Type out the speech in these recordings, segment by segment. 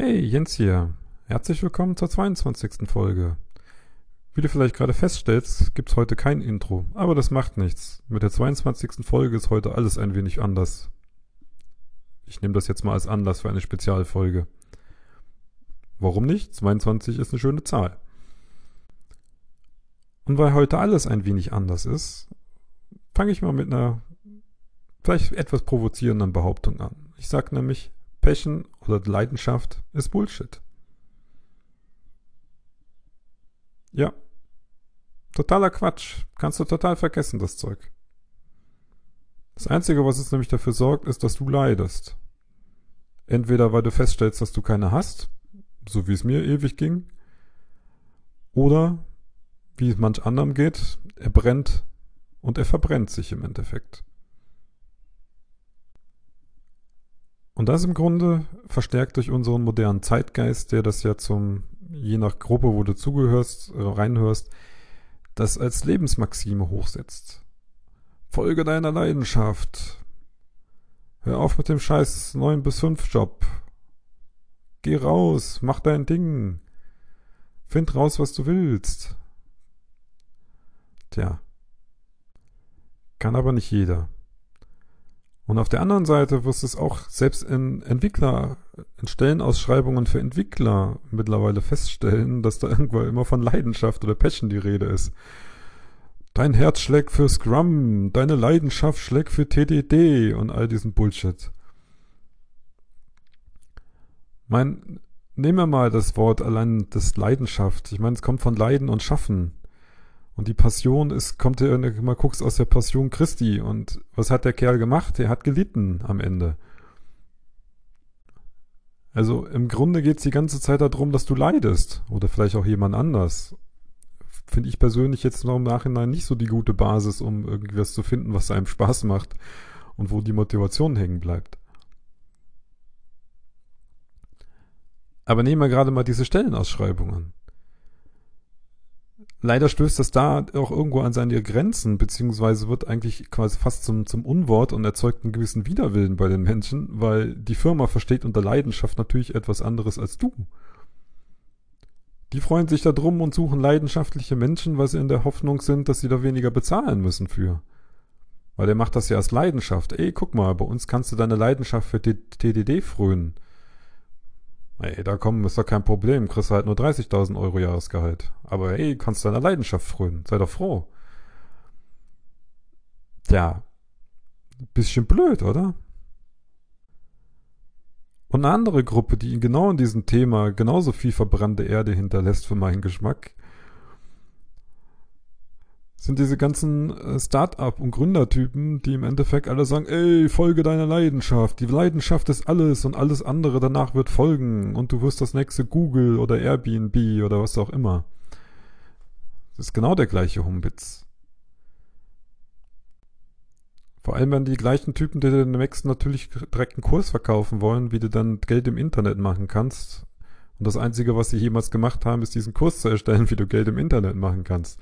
Hey, Jens hier. Herzlich willkommen zur 22. Folge. Wie du vielleicht gerade feststellst, gibt's heute kein Intro, aber das macht nichts. Mit der 22. Folge ist heute alles ein wenig anders. Ich nehme das jetzt mal als Anlass für eine Spezialfolge. Warum nicht? 22 ist eine schöne Zahl. Und weil heute alles ein wenig anders ist, fange ich mal mit einer vielleicht etwas provozierenden Behauptung an. Ich sage nämlich, Passion oder Leidenschaft ist Bullshit. Ja. Totaler Quatsch. Kannst du total vergessen, das Zeug. Das Einzige, was es nämlich dafür sorgt, ist, dass du leidest. Entweder weil du feststellst, dass du keine hast, so wie es mir ewig ging, oder wie es manch anderem geht, er brennt und er verbrennt sich im Endeffekt. Und das im Grunde verstärkt durch unseren modernen Zeitgeist, der das ja zum, je nach Gruppe, wo du zugehörst, äh, reinhörst, das als Lebensmaxime hochsetzt. Folge deiner Leidenschaft. Hör auf mit dem scheiß 9 bis 5 Job. Geh raus, mach dein Ding. Find raus, was du willst. Tja. Kann aber nicht jeder. Und auf der anderen Seite wirst du es auch selbst in Entwickler, in Stellenausschreibungen für Entwickler mittlerweile feststellen, dass da irgendwo immer von Leidenschaft oder Passion die Rede ist. Dein Herz schlägt für Scrum, deine Leidenschaft schlägt für TDD und all diesen Bullshit. Mein, nehmen wir mal das Wort allein das Leidenschaft. Ich meine, es kommt von Leiden und Schaffen. Und die Passion ist, kommt ja, mal guckst aus der Passion Christi. Und was hat der Kerl gemacht? Er hat gelitten am Ende. Also im Grunde geht es die ganze Zeit darum, dass du leidest. Oder vielleicht auch jemand anders. Finde ich persönlich jetzt noch im Nachhinein nicht so die gute Basis, um irgendwas zu finden, was einem Spaß macht und wo die Motivation hängen bleibt. Aber nehmen wir gerade mal diese Stellenausschreibungen leider stößt das da auch irgendwo an seine Grenzen, beziehungsweise wird eigentlich quasi fast zum, zum Unwort und erzeugt einen gewissen Widerwillen bei den Menschen, weil die Firma versteht unter Leidenschaft natürlich etwas anderes als du. Die freuen sich da drum und suchen leidenschaftliche Menschen, weil sie in der Hoffnung sind, dass sie da weniger bezahlen müssen für. Weil der macht das ja als Leidenschaft. Ey, guck mal, bei uns kannst du deine Leidenschaft für TDD frönen. Ey, da kommen ist doch kein Problem. Kriegst halt nur 30.000 Euro Jahresgehalt. Aber ey, kannst deiner Leidenschaft frönen. Sei doch froh. Tja. Bisschen blöd, oder? Und eine andere Gruppe, die genau in diesem Thema genauso viel verbrannte Erde hinterlässt für meinen Geschmack, sind diese ganzen äh, Start-up und Gründertypen, die im Endeffekt alle sagen, ey, folge deiner Leidenschaft. Die Leidenschaft ist alles und alles andere danach wird folgen und du wirst das nächste Google oder Airbnb oder was auch immer. Das ist genau der gleiche Humbitz. Vor allem wenn die gleichen Typen, die den nächsten natürlich direkt einen Kurs verkaufen wollen, wie du dann Geld im Internet machen kannst. Und das Einzige, was sie jemals gemacht haben, ist diesen Kurs zu erstellen, wie du Geld im Internet machen kannst.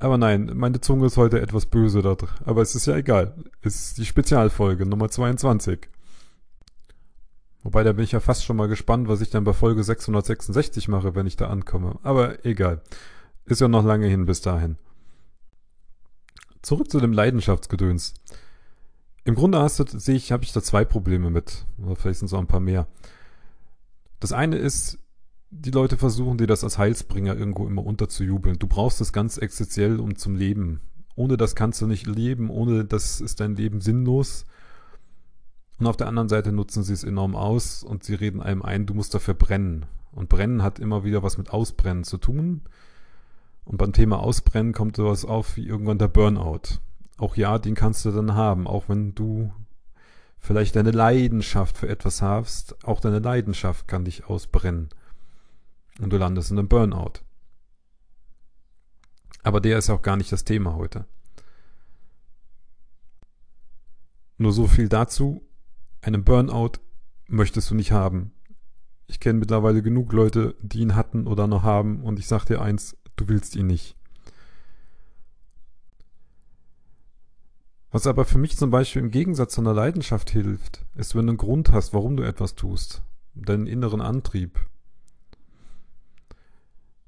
Aber nein, meine Zunge ist heute etwas böse da drin. Aber es ist ja egal. Es ist die Spezialfolge Nummer 22. Wobei, da bin ich ja fast schon mal gespannt, was ich dann bei Folge 666 mache, wenn ich da ankomme. Aber egal. Ist ja noch lange hin bis dahin. Zurück zu dem Leidenschaftsgedöns. Im Grunde hast du, sehe ich, habe ich da zwei Probleme mit. Oder vielleicht sind es auch ein paar mehr. Das eine ist, die Leute versuchen dir das als Heilsbringer irgendwo immer unterzujubeln. Du brauchst das ganz existenziell um zum Leben. Ohne das kannst du nicht leben, ohne das ist dein Leben sinnlos. Und auf der anderen Seite nutzen sie es enorm aus und sie reden einem ein, du musst dafür brennen. Und brennen hat immer wieder was mit Ausbrennen zu tun. Und beim Thema Ausbrennen kommt sowas auf wie irgendwann der Burnout. Auch ja, den kannst du dann haben, auch wenn du vielleicht deine Leidenschaft für etwas hast. Auch deine Leidenschaft kann dich ausbrennen und du landest in einem Burnout. Aber der ist auch gar nicht das Thema heute. Nur so viel dazu. Einen Burnout möchtest du nicht haben. Ich kenne mittlerweile genug Leute, die ihn hatten oder noch haben und ich sag dir eins, du willst ihn nicht. Was aber für mich zum Beispiel im Gegensatz zu einer Leidenschaft hilft, ist, wenn du einen Grund hast, warum du etwas tust. deinen inneren Antrieb.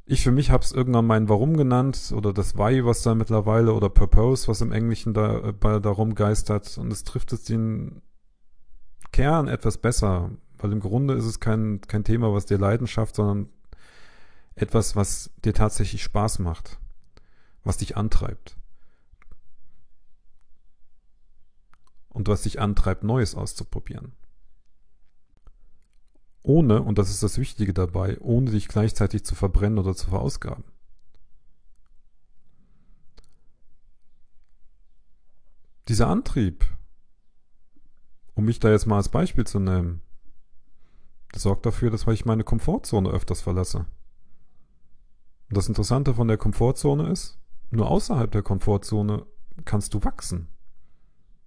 Ich für mich habe es irgendwann mein Warum genannt oder das Why, was da mittlerweile oder Purpose, was im Englischen da, äh, darum geistert und es trifft es den Kern etwas besser, weil im Grunde ist es kein, kein Thema, was dir Leidenschaft, sondern etwas, was dir tatsächlich Spaß macht, was dich antreibt. Und was dich antreibt, Neues auszuprobieren. Ohne, und das ist das Wichtige dabei, ohne dich gleichzeitig zu verbrennen oder zu verausgaben. Dieser Antrieb, um mich da jetzt mal als Beispiel zu nehmen, das sorgt dafür, dass ich meine Komfortzone öfters verlasse. Und das Interessante von der Komfortzone ist, nur außerhalb der Komfortzone kannst du wachsen.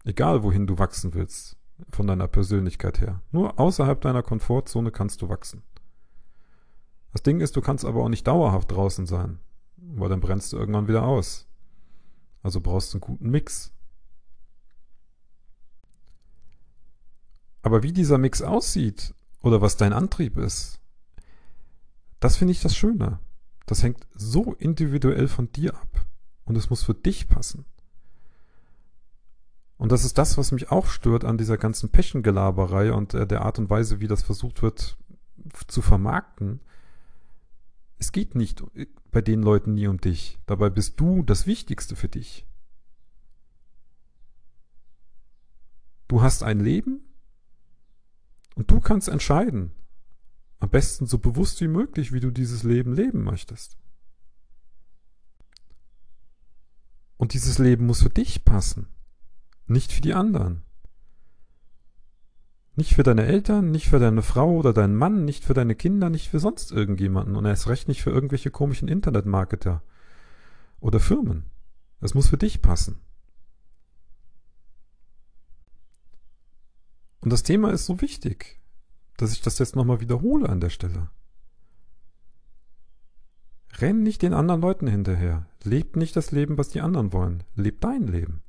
Egal wohin du wachsen willst, von deiner Persönlichkeit her. Nur außerhalb deiner Komfortzone kannst du wachsen. Das Ding ist, du kannst aber auch nicht dauerhaft draußen sein, weil dann brennst du irgendwann wieder aus. Also brauchst du einen guten Mix. Aber wie dieser Mix aussieht oder was dein Antrieb ist, das finde ich das Schöne. Das hängt so individuell von dir ab und es muss für dich passen. Und das ist das, was mich auch stört an dieser ganzen Pechengelaberei und äh, der Art und Weise, wie das versucht wird zu vermarkten. Es geht nicht bei den Leuten nie um dich. Dabei bist du das Wichtigste für dich. Du hast ein Leben und du kannst entscheiden, am besten so bewusst wie möglich, wie du dieses Leben leben möchtest. Und dieses Leben muss für dich passen, nicht für die anderen. Nicht für deine Eltern, nicht für deine Frau oder deinen Mann, nicht für deine Kinder, nicht für sonst irgendjemanden und erst recht nicht für irgendwelche komischen Internetmarketer oder Firmen. Es muss für dich passen. Und das Thema ist so wichtig, dass ich das jetzt nochmal wiederhole an der Stelle. Renn nicht den anderen Leuten hinterher. Leb nicht das Leben, was die anderen wollen. Leb dein Leben.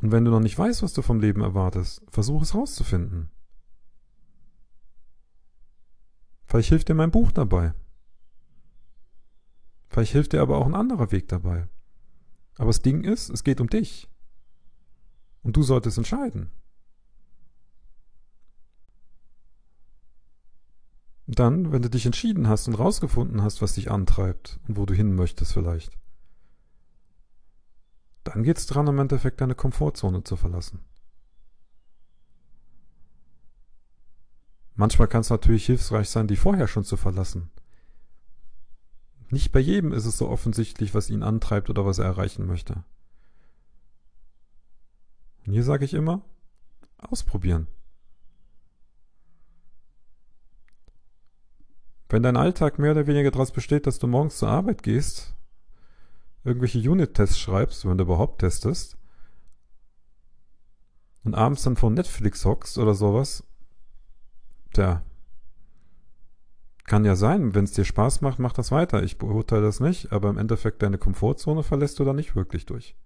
Und wenn du noch nicht weißt, was du vom Leben erwartest, versuch es rauszufinden. Vielleicht hilft dir mein Buch dabei. Vielleicht hilft dir aber auch ein anderer Weg dabei. Aber das Ding ist, es geht um dich. Und du solltest entscheiden. Dann, wenn du dich entschieden hast und rausgefunden hast, was dich antreibt und wo du hin möchtest vielleicht, dann geht es dran, im Endeffekt deine Komfortzone zu verlassen. Manchmal kann es natürlich hilfreich sein, die vorher schon zu verlassen. Nicht bei jedem ist es so offensichtlich, was ihn antreibt oder was er erreichen möchte. Und hier sage ich immer, ausprobieren. Wenn dein Alltag mehr oder weniger daraus besteht, dass du morgens zur Arbeit gehst, irgendwelche Unit-Tests schreibst, wenn du überhaupt testest, und abends dann vor Netflix hockst oder sowas, tja, kann ja sein, wenn es dir Spaß macht, mach das weiter. Ich beurteile das nicht, aber im Endeffekt deine Komfortzone verlässt du da nicht wirklich durch.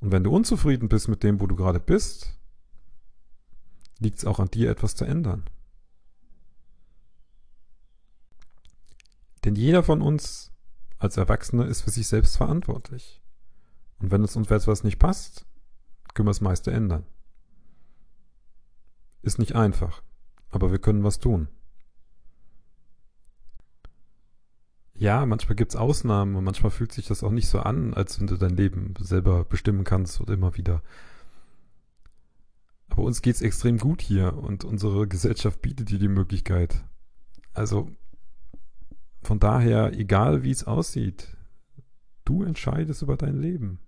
Und wenn du unzufrieden bist mit dem, wo du gerade bist, liegt es auch an dir, etwas zu ändern. Denn jeder von uns als Erwachsener ist für sich selbst verantwortlich. Und wenn es uns etwas nicht passt, können wir das meiste ändern. Ist nicht einfach, aber wir können was tun. Ja, manchmal gibt es Ausnahmen und manchmal fühlt sich das auch nicht so an, als wenn du dein Leben selber bestimmen kannst und immer wieder. Aber uns geht es extrem gut hier und unsere Gesellschaft bietet dir die Möglichkeit. Also von daher, egal wie es aussieht, du entscheidest über dein Leben.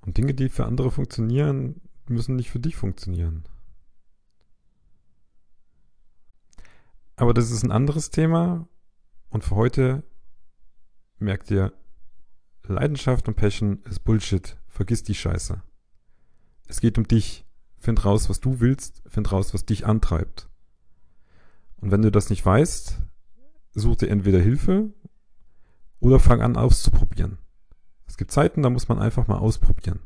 Und Dinge, die für andere funktionieren, müssen nicht für dich funktionieren. Aber das ist ein anderes Thema. Und für heute merkt ihr, Leidenschaft und Passion ist Bullshit. Vergiss die Scheiße. Es geht um dich. Find raus, was du willst. Find raus, was dich antreibt. Und wenn du das nicht weißt, such dir entweder Hilfe oder fang an auszuprobieren. Es gibt Zeiten, da muss man einfach mal ausprobieren.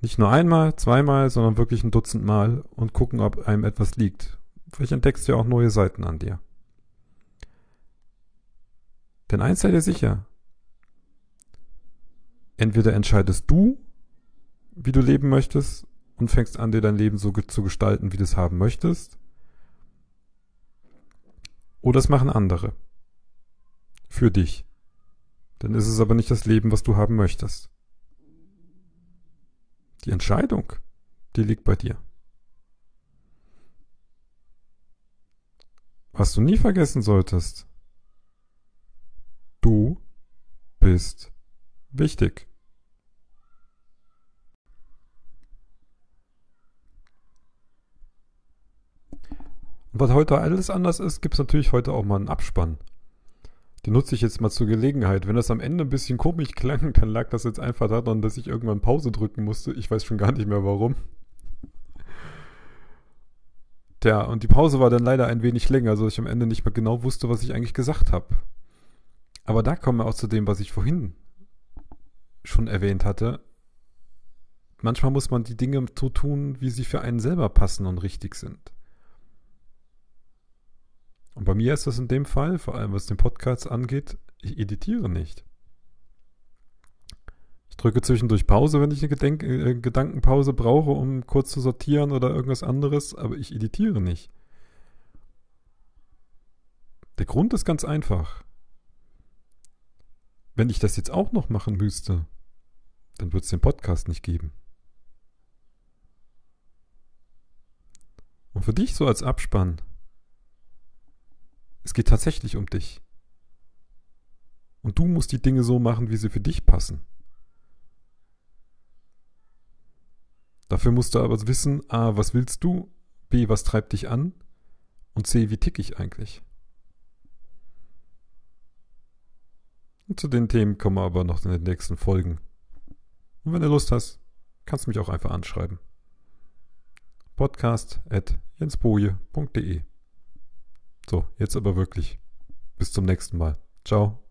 Nicht nur einmal, zweimal, sondern wirklich ein Dutzend Mal und gucken, ob einem etwas liegt. Vielleicht entdeckst du ja auch neue Seiten an dir. Denn eins sei dir sicher. Entweder entscheidest du, wie du leben möchtest und fängst an, dir dein Leben so zu gestalten, wie du es haben möchtest. Oder es machen andere. Für dich. Dann ist es aber nicht das Leben, was du haben möchtest. Die Entscheidung, die liegt bei dir. Was du nie vergessen solltest, du bist wichtig. Was heute alles anders ist, gibt es natürlich heute auch mal einen Abspann. Den nutze ich jetzt mal zur Gelegenheit. Wenn das am Ende ein bisschen komisch klang, dann lag das jetzt einfach daran, dass ich irgendwann Pause drücken musste. Ich weiß schon gar nicht mehr warum. Tja, und die Pause war dann leider ein wenig länger, so dass ich am Ende nicht mehr genau wusste, was ich eigentlich gesagt habe. Aber da kommen wir auch zu dem, was ich vorhin schon erwähnt hatte. Manchmal muss man die Dinge so tun, wie sie für einen selber passen und richtig sind. Und bei mir ist das in dem Fall, vor allem was den Podcast angeht, ich editiere nicht. Ich drücke zwischendurch Pause, wenn ich eine Gedenk äh, Gedankenpause brauche, um kurz zu sortieren oder irgendwas anderes, aber ich editiere nicht. Der Grund ist ganz einfach. Wenn ich das jetzt auch noch machen müsste, dann würde es den Podcast nicht geben. Und für dich so als Abspann, es geht tatsächlich um dich. Und du musst die Dinge so machen, wie sie für dich passen. Dafür musst du aber wissen, a, was willst du, b, was treibt dich an und c, wie tick ich eigentlich. Und zu den Themen kommen wir aber noch in den nächsten Folgen. Und wenn du Lust hast, kannst du mich auch einfach anschreiben. Podcast at jensboje.de so, jetzt aber wirklich. Bis zum nächsten Mal. Ciao.